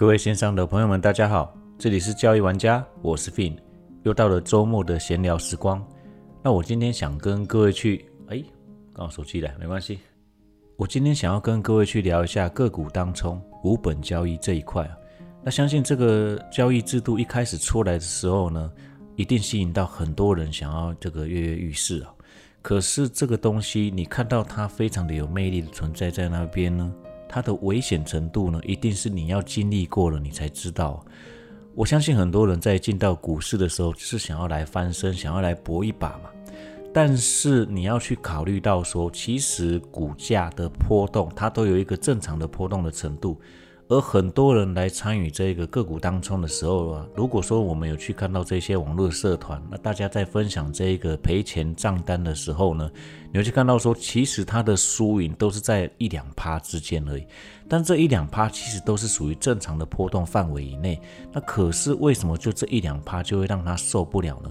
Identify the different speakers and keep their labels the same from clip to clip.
Speaker 1: 各位线上的朋友们，大家好，这里是交易玩家，我是 Fin，又到了周末的闲聊时光。那我今天想跟各位去，哎，刚好手机来，没关系。我今天想要跟各位去聊一下个股当冲无本交易这一块啊。那相信这个交易制度一开始出来的时候呢，一定吸引到很多人想要这个跃跃欲试啊。可是这个东西，你看到它非常的有魅力的存在在那边呢？它的危险程度呢，一定是你要经历过了，你才知道。我相信很多人在进到股市的时候，是想要来翻身，想要来搏一把嘛。但是你要去考虑到说，其实股价的波动，它都有一个正常的波动的程度。而很多人来参与这个个股当中的时候啊，如果说我们有去看到这些网络社团，那大家在分享这个赔钱账单的时候呢，你会去看到说，其实它的输赢都是在一两趴之间而已。但这一两趴其实都是属于正常的波动范围以内。那可是为什么就这一两趴就会让他受不了呢？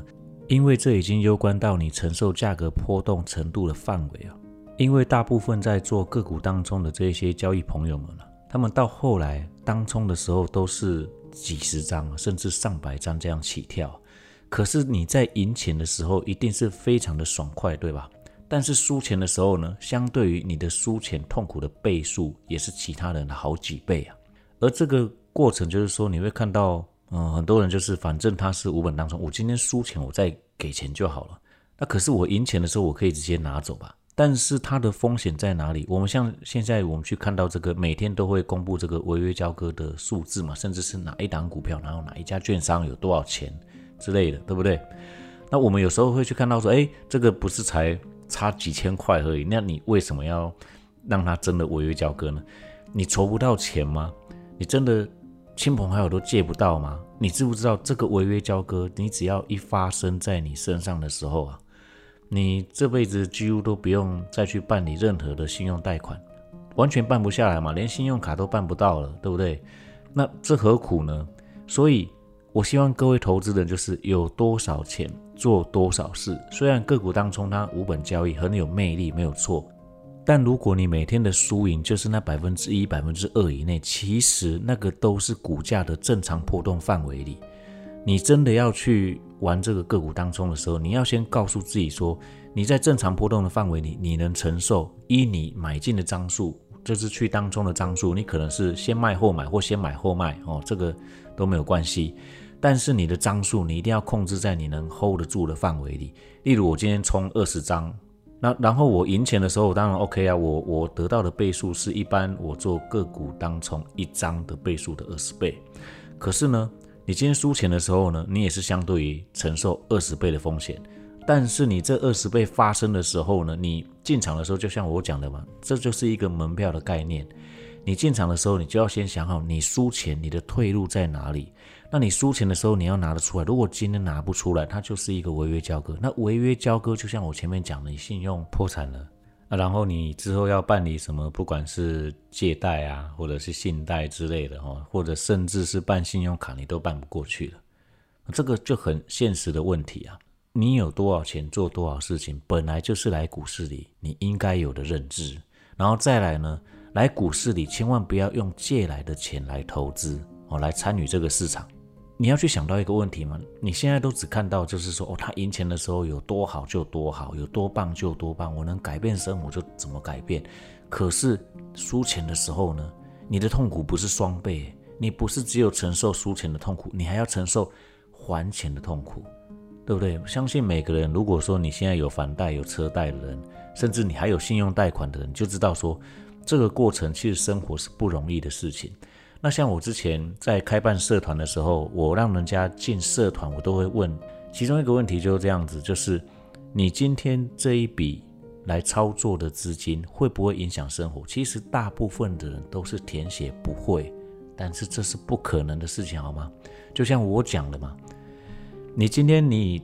Speaker 1: 因为这已经攸关到你承受价格波动程度的范围啊。因为大部分在做个股当中的这些交易朋友们呢。他们到后来当冲的时候都是几十张甚至上百张这样起跳，可是你在赢钱的时候一定是非常的爽快，对吧？但是输钱的时候呢，相对于你的输钱痛苦的倍数也是其他人的好几倍啊。而这个过程就是说，你会看到，嗯，很多人就是反正他是无本当中，我今天输钱我再给钱就好了。那可是我赢钱的时候，我可以直接拿走吧？但是它的风险在哪里？我们像现在我们去看到这个，每天都会公布这个违约交割的数字嘛，甚至是哪一档股票，然后哪一家券商有多少钱之类的，对不对？那我们有时候会去看到说，哎，这个不是才差几千块而已，那你为什么要让他真的违约交割呢？你筹不到钱吗？你真的亲朋好友都借不到吗？你知不知道这个违约交割，你只要一发生在你身上的时候啊？你这辈子几乎都不用再去办理任何的信用贷款，完全办不下来嘛，连信用卡都办不到了，对不对？那这何苦呢？所以，我希望各位投资人就是有多少钱做多少事。虽然个股当中它无本交易很有魅力，没有错，但如果你每天的输赢就是那百分之一、百分之二以内，其实那个都是股价的正常波动范围里。你真的要去玩这个个股当中的时候，你要先告诉自己说，你在正常波动的范围里，你能承受。依你买进的张数，就是去当中的张数，你可能是先卖后买或先买后卖哦，这个都没有关系。但是你的张数，你一定要控制在你能 hold 得住的范围里。例如我今天冲二十张，那然后我赢钱的时候，当然 OK 啊，我我得到的倍数是一般我做个股当冲一张的倍数的二十倍。可是呢？你今天输钱的时候呢，你也是相对于承受二十倍的风险。但是你这二十倍发生的时候呢，你进场的时候就像我讲的嘛，这就是一个门票的概念。你进场的时候，你就要先想好你输钱，你的退路在哪里。那你输钱的时候，你要拿得出来。如果今天拿不出来，它就是一个违约交割。那违约交割就像我前面讲的，你信用破产了。那然后你之后要办理什么，不管是借贷啊，或者是信贷之类的哦，或者甚至是办信用卡，你都办不过去了。这个就很现实的问题啊。你有多少钱做多少事情，本来就是来股市里你应该有的认知。然后再来呢，来股市里千万不要用借来的钱来投资哦，来参与这个市场。你要去想到一个问题吗？你现在都只看到就是说，哦，他赢钱的时候有多好就多好，有多棒就多棒，我能改变生活就怎么改变。可是输钱的时候呢，你的痛苦不是双倍，你不是只有承受输钱的痛苦，你还要承受还钱的痛苦，对不对？相信每个人，如果说你现在有房贷、有车贷的人，甚至你还有信用贷款的人，就知道说这个过程其实生活是不容易的事情。那像我之前在开办社团的时候，我让人家进社团，我都会问其中一个问题，就是这样子，就是你今天这一笔来操作的资金会不会影响生活？其实大部分的人都是填写不会，但是这是不可能的事情，好吗？就像我讲的嘛，你今天你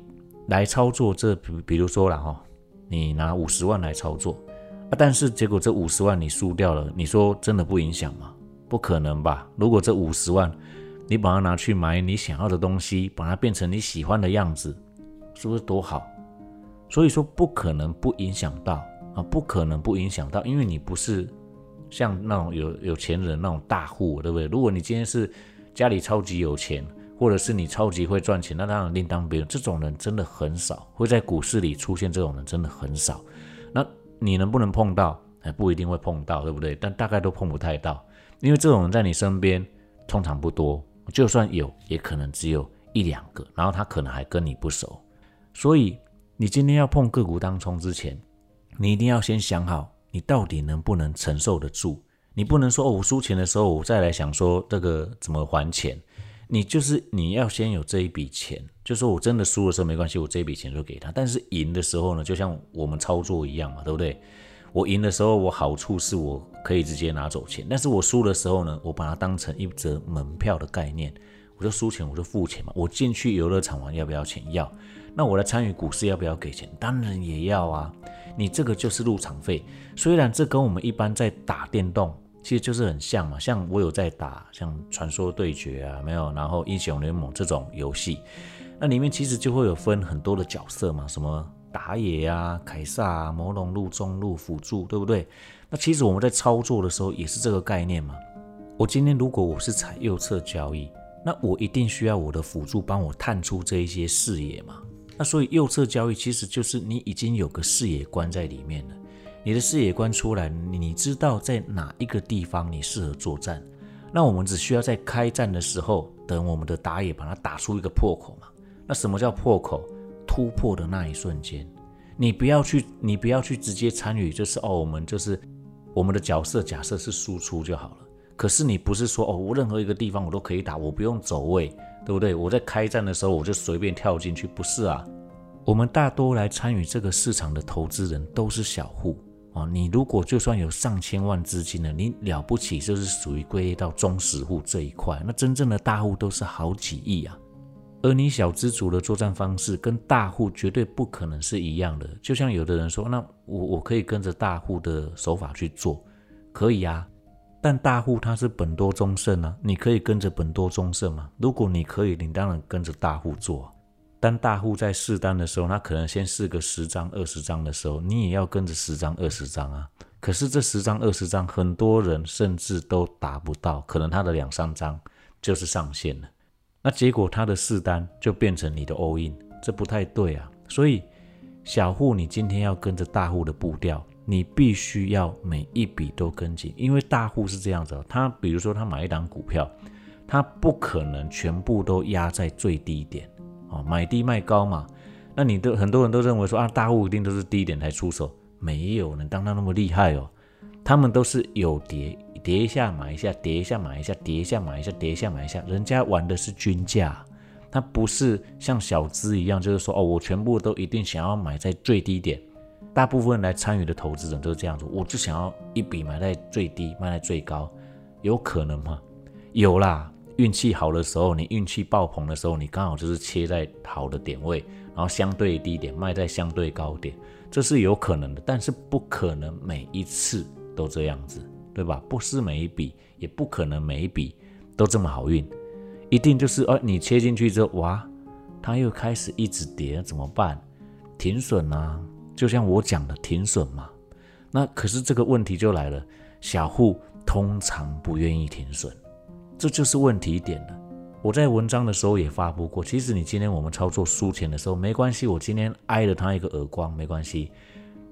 Speaker 1: 来操作这，比比如说了哈，你拿五十万来操作啊，但是结果这五十万你输掉了，你说真的不影响吗？不可能吧？如果这五十万，你把它拿去买你想要的东西，把它变成你喜欢的样子，是不是多好？所以说不可能不影响到啊，不可能不影响到，因为你不是像那种有有钱人那种大户，对不对？如果你今天是家里超级有钱，或者是你超级会赚钱，那当然另当别论。这种人真的很少，会在股市里出现这种人真的很少。那你能不能碰到？还不一定会碰到，对不对？但大概都碰不太到，因为这种人在你身边通常不多，就算有，也可能只有一两个，然后他可能还跟你不熟。所以你今天要碰个股当冲之前，你一定要先想好，你到底能不能承受得住。你不能说哦，我输钱的时候我再来想说这个怎么还钱。你就是你要先有这一笔钱，就说我真的输的时候没关系，我这一笔钱就给他。但是赢的时候呢，就像我们操作一样嘛，对不对？我赢的时候，我好处是我可以直接拿走钱，但是我输的时候呢，我把它当成一则门票的概念，我就输钱我就付钱嘛。我进去游乐场玩要不要钱？要。那我来参与股市要不要给钱？当然也要啊。你这个就是入场费，虽然这跟我们一般在打电动其实就是很像嘛。像我有在打像传说对决啊，没有，然后英雄联盟这种游戏，那里面其实就会有分很多的角色嘛，什么打野呀、凯撒啊、魔龙路、中路辅助，对不对？那其实我们在操作的时候也是这个概念嘛。我今天如果我是踩右侧交易，那我一定需要我的辅助帮我探出这一些视野嘛。那所以右侧交易其实就是你已经有个视野观在里面了，你的视野观出来，你知道在哪一个地方你适合作战，那我们只需要在开战的时候，等我们的打野把它打出一个破口嘛。那什么叫破口？突破的那一瞬间，你不要去，你不要去直接参与，就是哦，我们就是我们的角色假设是输出就好了。可是你不是说哦，我任何一个地方我都可以打，我不用走位。对不对？我在开战的时候，我就随便跳进去，不是啊？我们大多来参与这个市场的投资人都是小户啊。你如果就算有上千万资金了，你了不起就是属于归类到中实户这一块。那真正的大户都是好几亿啊。而你小资主的作战方式跟大户绝对不可能是一样的。就像有的人说，那我我可以跟着大户的手法去做，可以啊。但大户他是本多中胜啊，你可以跟着本多中胜吗？如果你可以，你当然跟着大户做。但大户在试单的时候，他可能先试个十张、二十张的时候，你也要跟着十张、二十张啊。可是这十张、二十张，很多人甚至都达不到，可能他的两三张就是上限了。那结果他的试单就变成你的 all in，这不太对啊。所以小户，你今天要跟着大户的步调。你必须要每一笔都跟紧，因为大户是这样子，他比如说他买一档股票，他不可能全部都压在最低点哦，买低卖高嘛。那你都很多人都认为说啊，大户一定都是低点才出手，没有人当他那么厉害哦，他们都是有跌跌一下买一下，跌一下买一下，跌一下买一下，跌一下买一下，人家玩的是均价，他不是像小资一样，就是说哦，我全部都一定想要买在最低点。大部分来参与的投资人都是这样子，我就想要一笔买在最低，卖在最高，有可能吗？有啦，运气好的时候，你运气爆棚的时候，你刚好就是切在好的点位，然后相对低点卖在相对高点，这是有可能的，但是不可能每一次都这样子，对吧？不是每一笔，也不可能每一笔都这么好运，一定就是哦，你切进去之后，哇，它又开始一直跌，怎么办？停损啊！就像我讲的停损嘛，那可是这个问题就来了，小户通常不愿意停损，这就是问题点了。我在文章的时候也发布过，其实你今天我们操作输钱的时候没关系，我今天挨了他一个耳光没关系，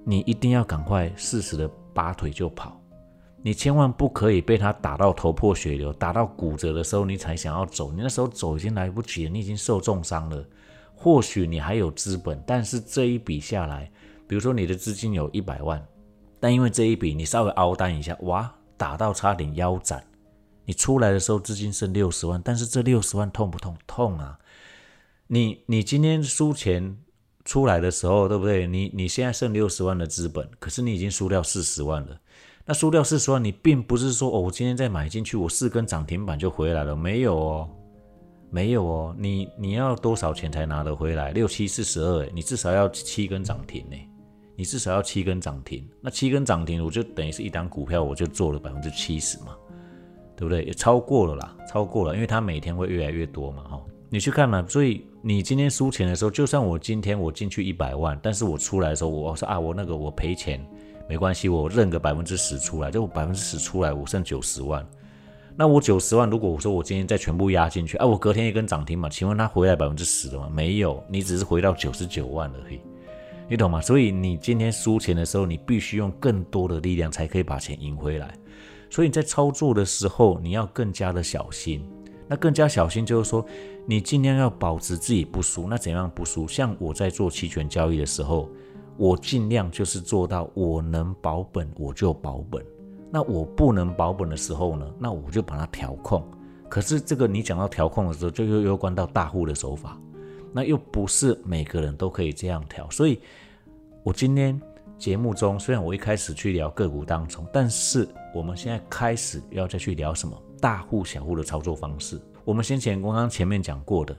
Speaker 1: 你一定要赶快适时的拔腿就跑，你千万不可以被他打到头破血流，打到骨折的时候你才想要走，你那时候走已经来不及了，你已经受重伤了。或许你还有资本，但是这一笔下来。比如说你的资金有一百万，但因为这一笔你稍微凹单一下，哇，打到差点腰斩，你出来的时候资金剩六十万，但是这六十万痛不痛？痛啊！你你今天输钱出来的时候，对不对？你你现在剩六十万的资本，可是你已经输掉四十万了。那输掉四十万，你并不是说哦，我今天再买进去，我四根涨停板就回来了，没有哦，没有哦，你你要多少钱才拿得回来？六七四十二，你至少要七根涨停呢。你至少要七根涨停，那七根涨停，我就等于是一档股票，我就做了百分之七十嘛，对不对？也超过了啦，超过了，因为它每天会越来越多嘛，哈。你去看嘛，所以你今天输钱的时候，就算我今天我进去一百万，但是我出来的时候，我说啊，我那个我赔钱没关系，我认个百分之十出来，就百分之十出来，我剩九十万，那我九十万，如果我说我今天再全部压进去，啊，我隔天一根涨停嘛，请问它回来百分之十了吗？没有，你只是回到九十九万而已，你懂吗？所以你今天输钱的时候，你必须用更多的力量才可以把钱赢回来。所以你在操作的时候，你要更加的小心。那更加小心就是说，你尽量要保持自己不输。那怎样不输？像我在做期权交易的时候，我尽量就是做到我能保本我就保本。那我不能保本的时候呢，那我就把它调控。可是这个你讲到调控的时候，就又又关到大户的手法，那又不是每个人都可以这样调。所以，我今天节目中虽然我一开始去聊个股当中，但是我们现在开始要再去聊什么大户小户的操作方式。我们先前刚刚前面讲过的，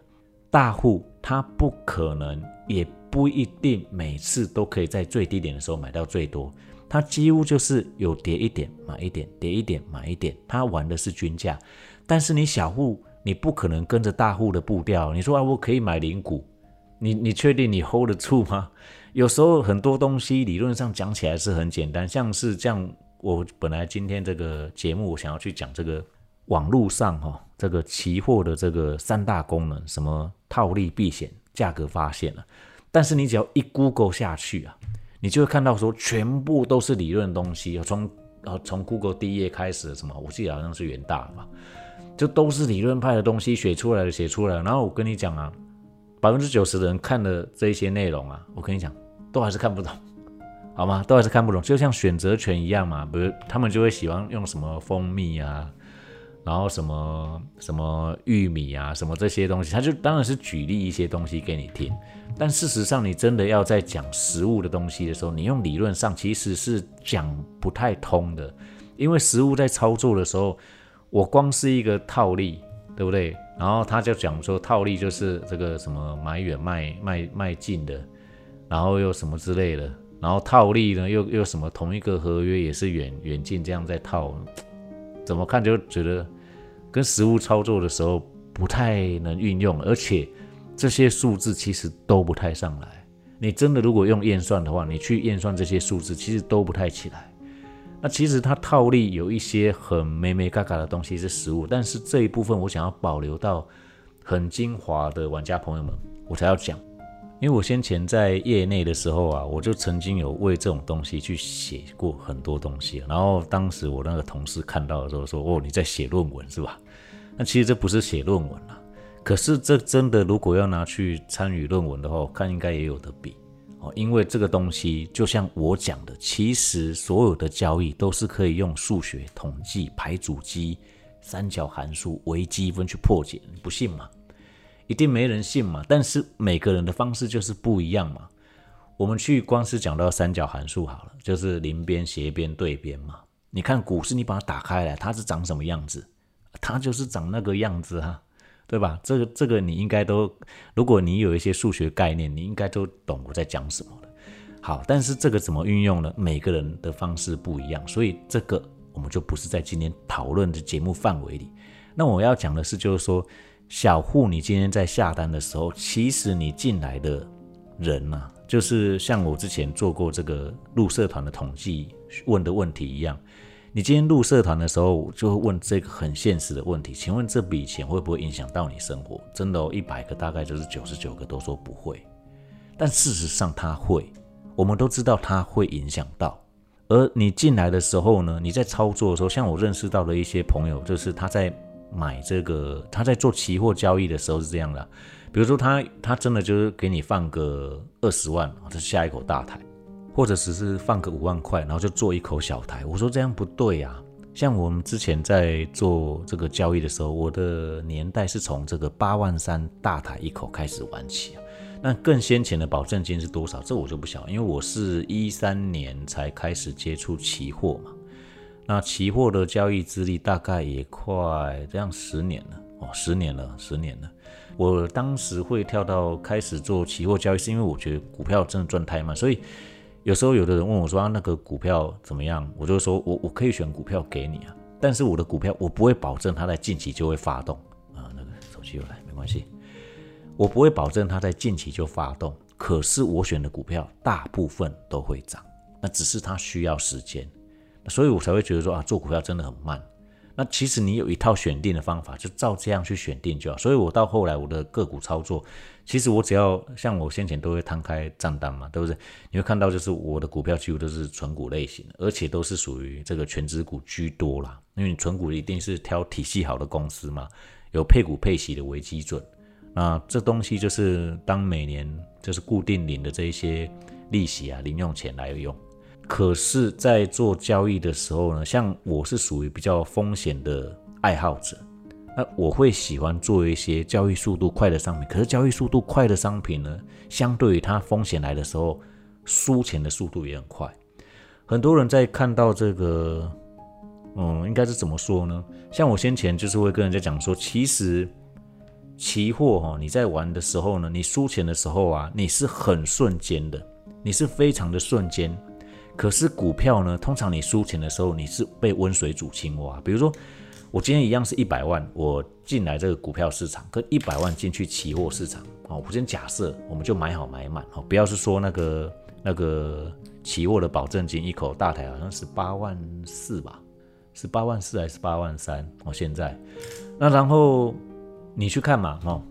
Speaker 1: 大户他不可能也不一定每次都可以在最低点的时候买到最多。它几乎就是有跌一点买一点，跌一点买一点，它玩的是均价。但是你小户，你不可能跟着大户的步调。你说啊，我可以买零股，你你确定你 hold 得住吗？有时候很多东西理论上讲起来是很简单，像是这样。我本来今天这个节目我想要去讲这个网络上哈，这个期货的这个三大功能，什么套利、避险、价格发现了。但是你只要一 Google 下去啊。你就会看到说，全部都是理论东西，从呃从 Google 第一页开始，什么我记得好像是元大吧，就都是理论派的东西写出来的，写出来。然后我跟你讲啊，百分之九十的人看的这些内容啊，我跟你讲，都还是看不懂，好吗？都还是看不懂，就像选择权一样嘛，比如他们就会喜欢用什么蜂蜜啊。然后什么什么玉米啊，什么这些东西，他就当然是举例一些东西给你听。但事实上，你真的要在讲实物的东西的时候，你用理论上其实是讲不太通的。因为实物在操作的时候，我光是一个套利，对不对？然后他就讲说，套利就是这个什么买远卖卖卖近的，然后又什么之类的。然后套利呢，又又什么同一个合约也是远远近这样在套。怎么看就觉得跟实物操作的时候不太能运用，而且这些数字其实都不太上来。你真的如果用验算的话，你去验算这些数字，其实都不太起来。那其实它套利有一些很美美嘎嘎的东西是实物，但是这一部分我想要保留到很精华的玩家朋友们，我才要讲。因为我先前在业内的时候啊，我就曾经有为这种东西去写过很多东西。然后当时我那个同事看到的时候说：“哦，你在写论文是吧？”那其实这不是写论文了。可是这真的如果要拿去参与论文的话，我看应该也有的比哦。因为这个东西就像我讲的，其实所有的交易都是可以用数学统计、排组机、三角函数、微积分去破解。你不信吗？一定没人信嘛，但是每个人的方式就是不一样嘛。我们去光是讲到三角函数好了，就是邻边、斜边、对边嘛。你看股市，你把它打开来，它是长什么样子？它就是长那个样子啊，对吧？这个这个你应该都，如果你有一些数学概念，你应该都懂我在讲什么的。好，但是这个怎么运用呢？每个人的方式不一样，所以这个我们就不是在今天讨论的节目范围里。那我要讲的是，就是说。小户，你今天在下单的时候，其实你进来的人呐，就是像我之前做过这个入社团的统计问的问题一样。你今天入社团的时候，就会问这个很现实的问题：请问这笔钱会不会影响到你生活？真的，一百个大概就是九十九个都说不会。但事实上，它会。我们都知道它会影响到。而你进来的时候呢，你在操作的时候，像我认识到的一些朋友，就是他在。买这个，他在做期货交易的时候是这样的，比如说他他真的就是给你放个二十万，这是下一口大台，或者只是放个五万块，然后就做一口小台。我说这样不对呀，像我们之前在做这个交易的时候，我的年代是从这个八万三大台一口开始玩起，那更先前的保证金是多少？这我就不晓，因为我是一三年才开始接触期货嘛。那期货的交易资历大概也快这样十年了哦，十年了，十年了。我当时会跳到开始做期货交易，是因为我觉得股票真的赚太慢，所以有时候有的人问我说啊，那个股票怎么样？我就说我我可以选股票给你啊，但是我的股票我不会保证它在近期就会发动啊。那个手机又来，没关系，我不会保证它在近期就发动，可是我选的股票大部分都会涨，那只是它需要时间。所以我才会觉得说啊，做股票真的很慢。那其实你有一套选定的方法，就照这样去选定就好。所以我到后来我的个股操作，其实我只要像我先前都会摊开账单嘛，对不对？你会看到就是我的股票几乎都是纯股类型，而且都是属于这个全资股居多啦。因为你纯股一定是挑体系好的公司嘛，有配股配息的为基准。那这东西就是当每年就是固定领的这一些利息啊、零用钱来用。可是，在做交易的时候呢，像我是属于比较风险的爱好者，那我会喜欢做一些交易速度快的商品。可是，交易速度快的商品呢，相对于它风险来的时候，输钱的速度也很快。很多人在看到这个，嗯，应该是怎么说呢？像我先前就是会跟人家讲说，其实期货哈，你在玩的时候呢，你输钱的时候啊，你是很瞬间的，你是非常的瞬间。可是股票呢，通常你输钱的时候，你是被温水煮青蛙。比如说，我今天一样是一百万，我进来这个股票市场，跟一百万进去期货市场，哦，我先假设，我们就买好买满，哦，不要是说那个那个期货的保证金一口大台好像是八万四吧，是八万四还是八万三？哦，现在，那然后你去看嘛，哦。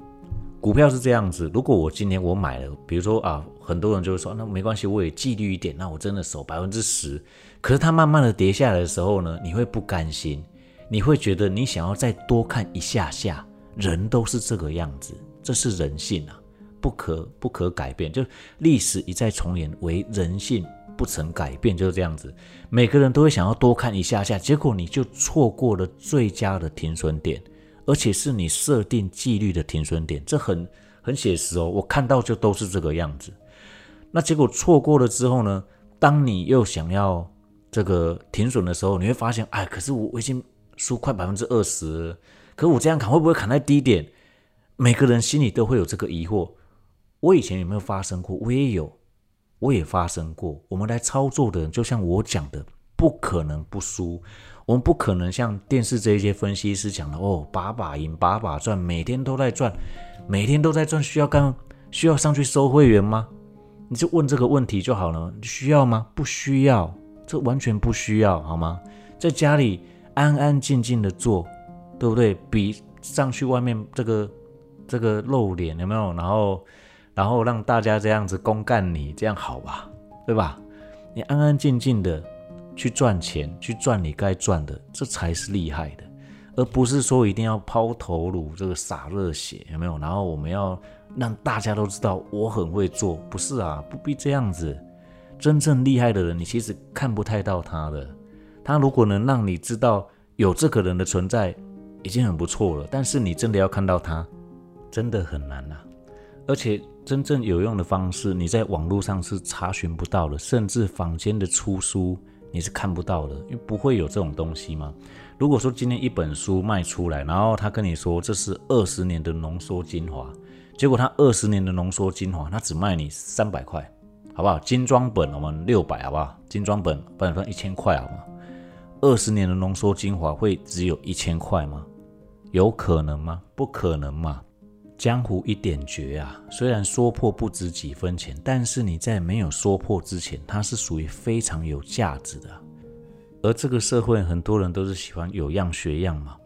Speaker 1: 股票是这样子，如果我今天我买了，比如说啊，很多人就会说，那没关系，我也纪律一点，那我真的守百分之十。可是它慢慢的跌下来的时候呢，你会不甘心，你会觉得你想要再多看一下下。人都是这个样子，这是人性啊，不可不可改变。就历史一再重演，为人性不曾改变，就是这样子。每个人都会想要多看一下下，结果你就错过了最佳的停损点。而且是你设定纪律的停损点，这很很写实哦。我看到就都是这个样子。那结果错过了之后呢？当你又想要这个停损的时候，你会发现，哎，可是我我已经输快百分之二十，可我这样砍会不会砍在低点？每个人心里都会有这个疑惑。我以前有没有发生过？我也有，我也发生过。我们来操作的人，就像我讲的，不可能不输。我们不可能像电视这一些分析师讲的哦，把把赢，把把赚，每天都在赚，每天都在赚，需要干需要上去收会员吗？你就问这个问题就好了，需要吗？不需要，这完全不需要，好吗？在家里安安静静的做，对不对？比上去外面这个这个露脸有没有？然后然后让大家这样子公干你，这样好吧？对吧？你安安静静的。去赚钱，去赚你该赚的，这才是厉害的，而不是说一定要抛头颅，这个洒热血，有没有？然后我们要让大家都知道我很会做，不是啊？不必这样子。真正厉害的人，你其实看不太到他的。他如果能让你知道有这个人的存在，已经很不错了。但是你真的要看到他，真的很难呐。而且真正有用的方式，你在网络上是查询不到的，甚至坊间的出书。你是看不到的，因为不会有这种东西嘛。如果说今天一本书卖出来，然后他跟你说这是二十年的浓缩精华，结果他二十年的浓缩精华，他只卖你三百块，好不好？精装本我们六百，好不好？精装本不然算一千块，好吗？二十年的浓缩精华会只有一千块吗？有可能吗？不可能嘛。江湖一点绝啊！虽然说破不值几分钱，但是你在没有说破之前，它是属于非常有价值的。而这个社会很多人都是喜欢有样学样嘛。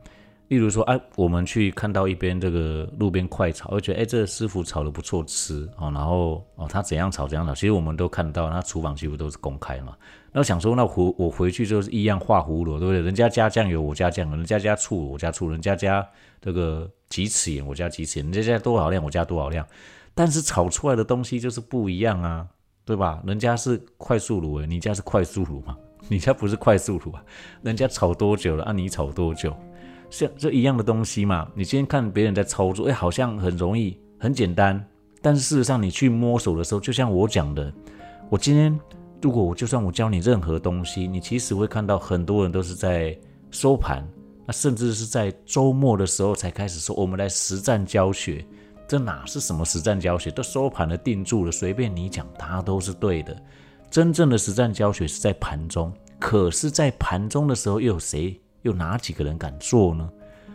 Speaker 1: 例如说，哎，我们去看到一边这个路边快炒，而觉得哎，这个师傅炒的不错吃哦，然后哦，他怎样炒怎样炒，其实我们都看到，那厨房几乎都是公开嘛。那想说，那回我回去就是一样画葫芦，对不对？人家加酱油，我加酱油；人家加醋，我加醋；人家加这个几尺盐，我加几尺盐；人家加多少量，我加多少量。但是炒出来的东西就是不一样啊，对吧？人家是快速卤，你家是快速卤嘛？你家不是快速卤啊？人家炒多久了啊？你炒多久？像这一样的东西嘛，你今天看别人在操作，哎，好像很容易、很简单，但事实上你去摸索的时候，就像我讲的，我今天如果我就算我教你任何东西，你其实会看到很多人都是在收盘，那甚至是在周末的时候才开始说我们来实战教学，这哪是什么实战教学？都收盘了、定住了，随便你讲，它都是对的。真正的实战教学是在盘中，可是，在盘中的时候又有谁？又哪几个人敢做呢？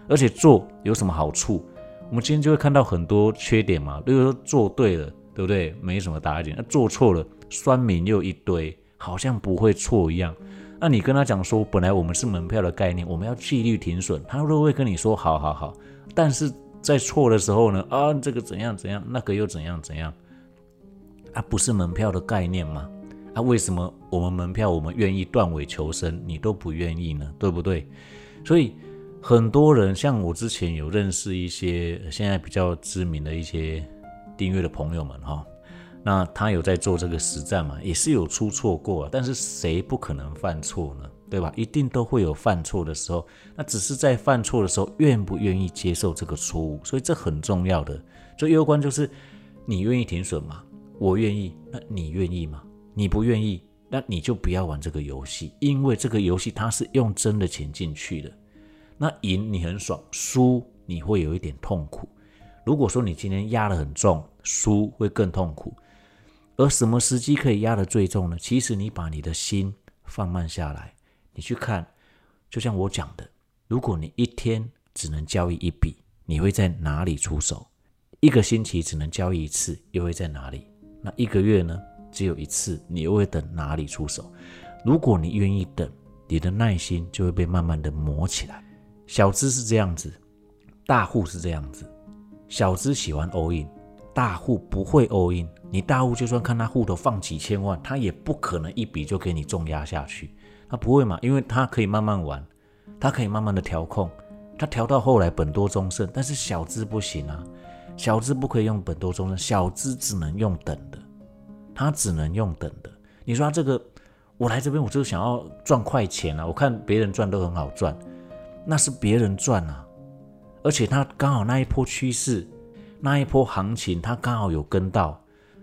Speaker 1: 而且做有什么好处？我们今天就会看到很多缺点嘛。例如说做对了，对不对？没什么大点；那做错了，酸民又一堆，好像不会错一样。那你跟他讲说，本来我们是门票的概念，我们要纪律停损，他都会跟你说好好好？但是在错的时候呢，啊，这个怎样怎样，那个又怎样怎样？啊，不是门票的概念吗？啊，为什么我们门票我们愿意断尾求生，你都不愿意呢？对不对？所以很多人像我之前有认识一些现在比较知名的一些订阅的朋友们哈。那他有在做这个实战嘛？也是有出错过，但是谁不可能犯错呢？对吧？一定都会有犯错的时候。那只是在犯错的时候，愿不愿意接受这个错误？所以这很重要的。最攸关就是你愿意停损吗？我愿意。那你愿意吗？你不愿意，那你就不要玩这个游戏，因为这个游戏它是用真的钱进去的。那赢你很爽，输你会有一点痛苦。如果说你今天压得很重，输会更痛苦。而什么时机可以压得最重呢？其实你把你的心放慢下来，你去看，就像我讲的，如果你一天只能交易一笔，你会在哪里出手？一个星期只能交易一次，又会在哪里？那一个月呢？只有一次，你又会等哪里出手？如果你愿意等，你的耐心就会被慢慢的磨起来。小资是这样子，大户是这样子。小资喜欢 all in，大户不会 all in。你大户就算看他户头放几千万，他也不可能一笔就给你重压下去，他不会嘛？因为他可以慢慢玩，他可以慢慢的调控，他调到后来本多终胜。但是小资不行啊，小资不可以用本多终胜，小资只能用等的，他只能用等的。你说他这个，我来这边我就想要赚快钱啊，我看别人赚都很好赚，那是别人赚啊，而且他刚好那一波趋势，那一波行情，他刚好有跟到。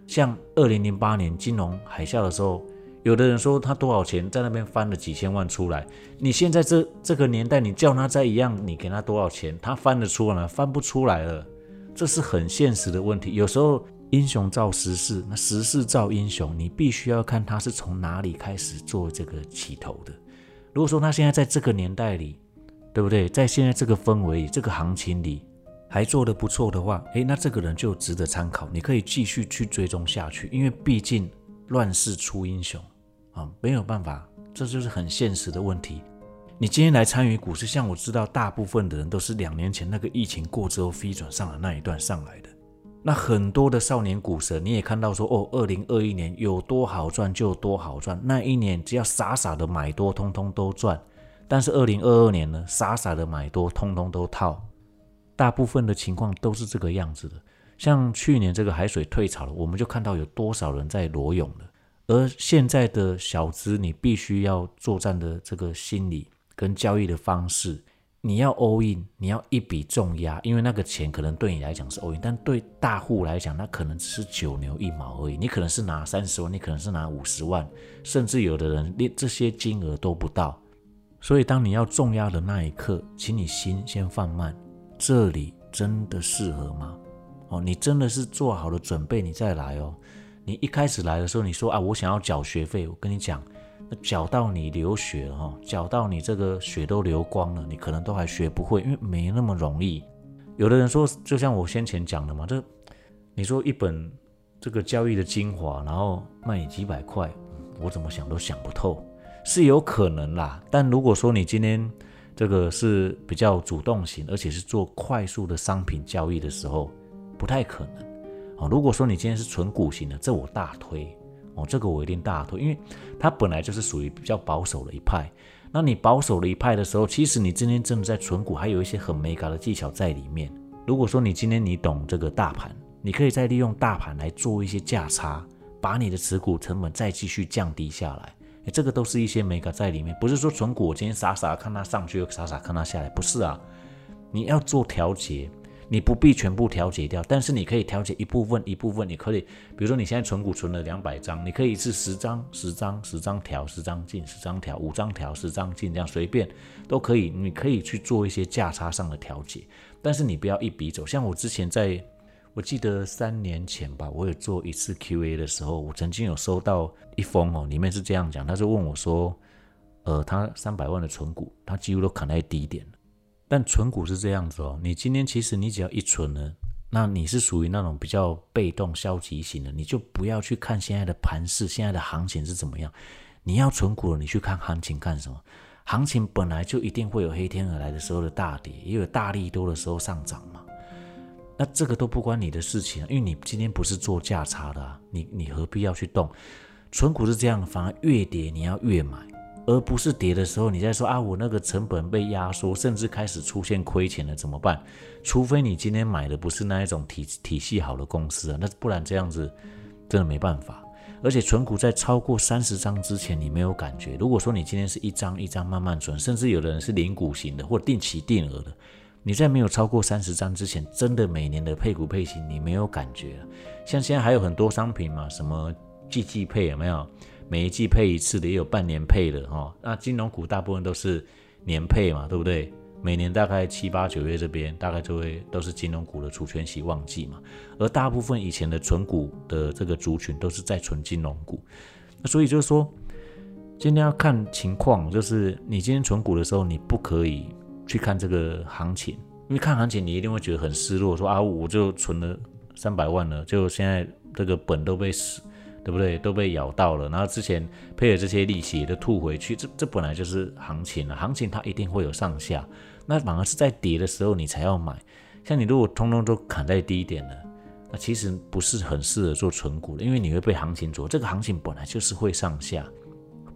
Speaker 1: 像二零零八年金融海啸的时候，有的人说他多少钱在那边翻了几千万出来。你现在这这个年代，你叫他再一样，你给他多少钱，他翻得出来吗？翻不出来了，这是很现实的问题。有时候英雄造时势，那时势造英雄，你必须要看他是从哪里开始做这个起头的。如果说他现在在这个年代里，对不对？在现在这个氛围、这个行情里。还做得不错的话，诶，那这个人就值得参考，你可以继续去追踪下去，因为毕竟乱世出英雄啊，没有办法，这就是很现实的问题。你今天来参与股市，像我知道大部分的人都是两年前那个疫情过之后飞转上的那一段上来的，那很多的少年股神你也看到说，哦，二零二一年有多好赚就多好赚，那一年只要傻傻的买多，通通都赚，但是二零二二年呢，傻傻的买多，通通都套。大部分的情况都是这个样子的，像去年这个海水退潮了，我们就看到有多少人在裸泳了。而现在的小资，你必须要作战的这个心理跟交易的方式，你要 all in，你要一笔重压，因为那个钱可能对你来讲是 all in，但对大户来讲，那可能只是九牛一毛而已。你可能是拿三十万，你可能是拿五十万，甚至有的人连这些金额都不到。所以，当你要重压的那一刻，请你心先放慢。这里真的适合吗？哦，你真的是做好了准备，你再来哦。你一开始来的时候，你说啊，我想要缴学费，我跟你讲，那缴到你流血了哈，缴到你这个血都流光了，你可能都还学不会，因为没那么容易。有的人说，就像我先前讲的嘛，这你说一本这个交易的精华，然后卖你几百块，我怎么想都想不透，是有可能啦。但如果说你今天，这个是比较主动型，而且是做快速的商品交易的时候，不太可能哦。如果说你今天是纯股型的，这我大推哦，这个我一定大推，因为它本来就是属于比较保守的一派。那你保守的一派的时候，其实你今天真的在纯股，还有一些很美感的技巧在里面。如果说你今天你懂这个大盘，你可以再利用大盘来做一些价差，把你的持股成本再继续降低下来。这个都是一些美感在里面，不是说纯股我今天傻傻看它上去，又傻傻看它下来，不是啊。你要做调节，你不必全部调节掉，但是你可以调节一部分，一部分你可以，比如说你现在存股存了两百张，你可以是十张、十张、十张调，十张进，十张调，五张调，十张进，这样随便都可以，你可以去做一些价差上的调节，但是你不要一笔走。像我之前在。我记得三年前吧，我有做一次 Q&A 的时候，我曾经有收到一封哦，里面是这样讲，他就问我说，呃，他三百万的存股，他几乎都砍在低点但存股是这样子哦，你今天其实你只要一存呢，那你是属于那种比较被动消极型的，你就不要去看现在的盘势，现在的行情是怎么样，你要存股了，你去看行情干什么？行情本来就一定会有黑天鹅来的时候的大跌，也有大力多的时候上涨嘛。那这个都不关你的事情，因为你今天不是做价差的，你你何必要去动？存股是这样，反而越跌你要越买，而不是跌的时候你再说啊，我那个成本被压缩，甚至开始出现亏钱了怎么办？除非你今天买的不是那一种体体系好的公司啊，那不然这样子真的没办法。而且存股在超过三十张之前，你没有感觉。如果说你今天是一张一张慢慢存，甚至有的人是零股型的或定期定额的，你在没有超过三十张之前，真的每年的配股配息你没有感觉。像现在还有很多商品嘛，什么季季配有没有？每一季配一次的，也有半年配的哈。那金融股大部分都是年配嘛，对不对？每年大概七八九月这边，大概就会都是金融股的除权息旺季嘛，而大部分以前的存股的这个族群都是在存金融股，那所以就是说，今天要看情况，就是你今天存股的时候，你不可以去看这个行情，因为看行情你一定会觉得很失落，说啊，我就存了三百万了，就现在这个本都被死。对不对？都被咬到了，然后之前配的这些利息都吐回去，这这本来就是行情了。行情它一定会有上下，那反而是在跌的时候你才要买。像你如果通通都砍在低点了，那其实不是很适合做纯股的，因为你会被行情左。这个行情本来就是会上下，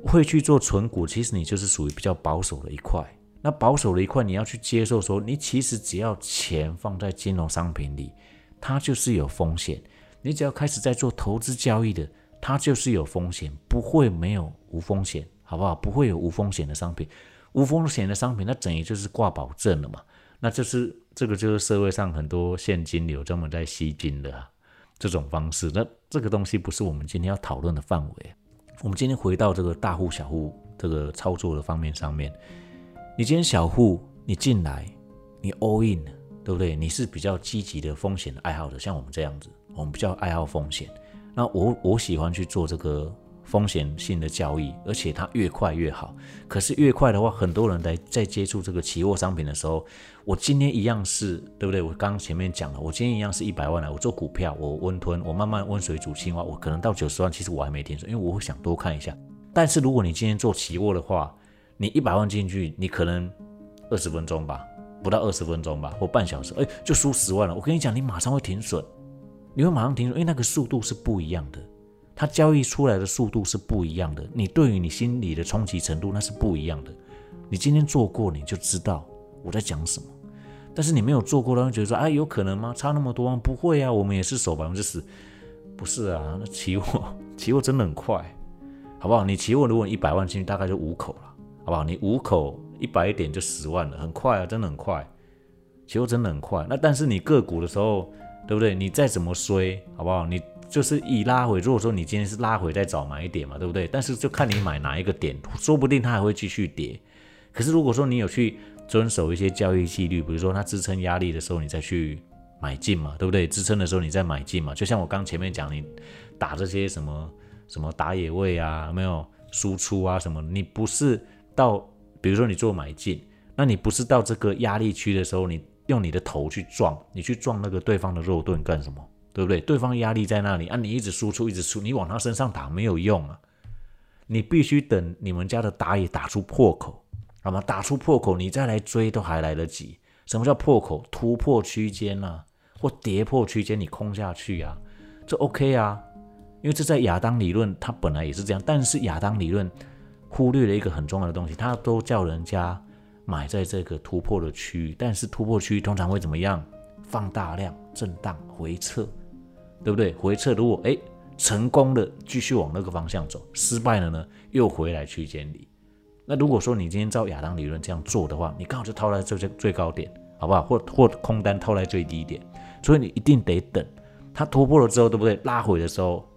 Speaker 1: 会去做纯股，其实你就是属于比较保守的一块。那保守的一块，你要去接受说，你其实只要钱放在金融商品里，它就是有风险。你只要开始在做投资交易的，它就是有风险，不会没有无风险，好不好？不会有无风险的商品，无风险的商品，那等于就是挂保证了嘛？那就是这个就是社会上很多现金流专门在吸金的这种方式。那这个东西不是我们今天要讨论的范围。我们今天回到这个大户小户这个操作的方面上面，你今天小户你进来，你 all in，对不对？你是比较积极的风险的爱好者，像我们这样子。我们比较爱好风险，那我我喜欢去做这个风险性的交易，而且它越快越好。可是越快的话，很多人在在接触这个期货商品的时候，我今天一样是对不对？我刚前面讲了，我今天一样是一百万来，我做股票，我温吞，我慢慢温水煮青蛙，我可能到九十万，其实我还没停损，因为我会想多看一下。但是如果你今天做期货的话，你一百万进去，你可能二十分钟吧，不到二十分钟吧，或半小时，哎，就输十万了。我跟你讲，你马上会停损。你会马上停损因为那个速度是不一样的，它交易出来的速度是不一样的，你对于你心理的冲击程度那是不一样的。你今天做过，你就知道我在讲什么。但是你没有做过的，觉得说，哎，有可能吗？差那么多吗？不会啊，我们也是守百分之十，不是啊。那期货，期货真的很快，好不好？你期货如果一百万进去，大概就五口了，不好？你五口一百点就十万了，很快啊，真的很快。其实真的很快。那但是你个股的时候。对不对？你再怎么衰，好不好？你就是一拉回。如果说你今天是拉回再找买一点嘛，对不对？但是就看你买哪一个点，说不定它还会继续跌。可是如果说你有去遵守一些交易纪律，比如说它支撑压力的时候，你再去买进嘛，对不对？支撑的时候你再买进嘛。就像我刚前面讲，你打这些什么什么打野位啊，没有输出啊什么，你不是到比如说你做买进，那你不是到这个压力区的时候你。用你的头去撞，你去撞那个对方的肉盾干什么？对不对？对方压力在那里啊，你一直输出，一直输，你往他身上打没有用啊！你必须等你们家的打野打出破口，好吗？打出破口，你再来追都还来得及。什么叫破口？突破区间啊，或跌破区间，你空下去啊，这 OK 啊？因为这在亚当理论，它本来也是这样，但是亚当理论忽略了一个很重要的东西，他都叫人家。买在这个突破的区域，但是突破区域通常会怎么样？放大量震荡回撤，对不对？回撤如果哎成功的继续往那个方向走，失败了呢又回来区间里。那如果说你今天照亚当理论这样做的话，你刚好就套在最最高点，好不好？或或空单套在最低点，所以你一定得等它突破了之后，对不对？拉回的时候，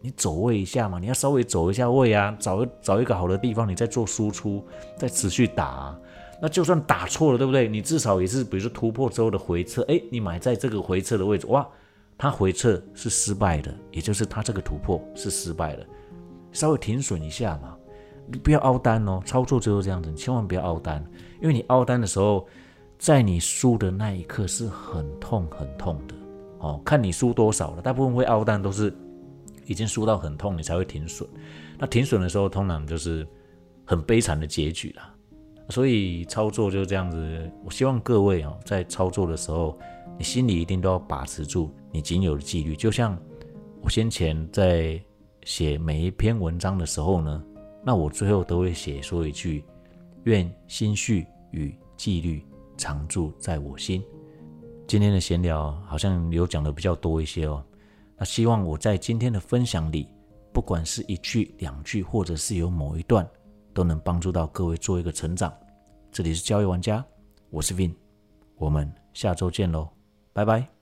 Speaker 1: 你走位一下嘛，你要稍微走一下位啊，找找一个好的地方，你再做输出，再持续打。那就算打错了，对不对？你至少也是，比如说突破之后的回撤，哎，你买在这个回撤的位置，哇，它回撤是失败的，也就是它这个突破是失败的，稍微停损一下嘛，你不要凹单哦，操作就是这样子，你千万不要凹单，因为你凹单的时候，在你输的那一刻是很痛很痛的哦，看你输多少了，大部分会凹单都是已经输到很痛，你才会停损。那停损的时候，通常就是很悲惨的结局啦。所以操作就是这样子。我希望各位哦，在操作的时候，你心里一定都要把持住你仅有的纪律。就像我先前在写每一篇文章的时候呢，那我最后都会写说一句：愿心绪与纪律常驻在我心。今天的闲聊好像有讲的比较多一些哦。那希望我在今天的分享里，不管是一句两句，或者是有某一段。都能帮助到各位做一个成长。这里是交易玩家，我是 Vin，我们下周见喽，拜拜。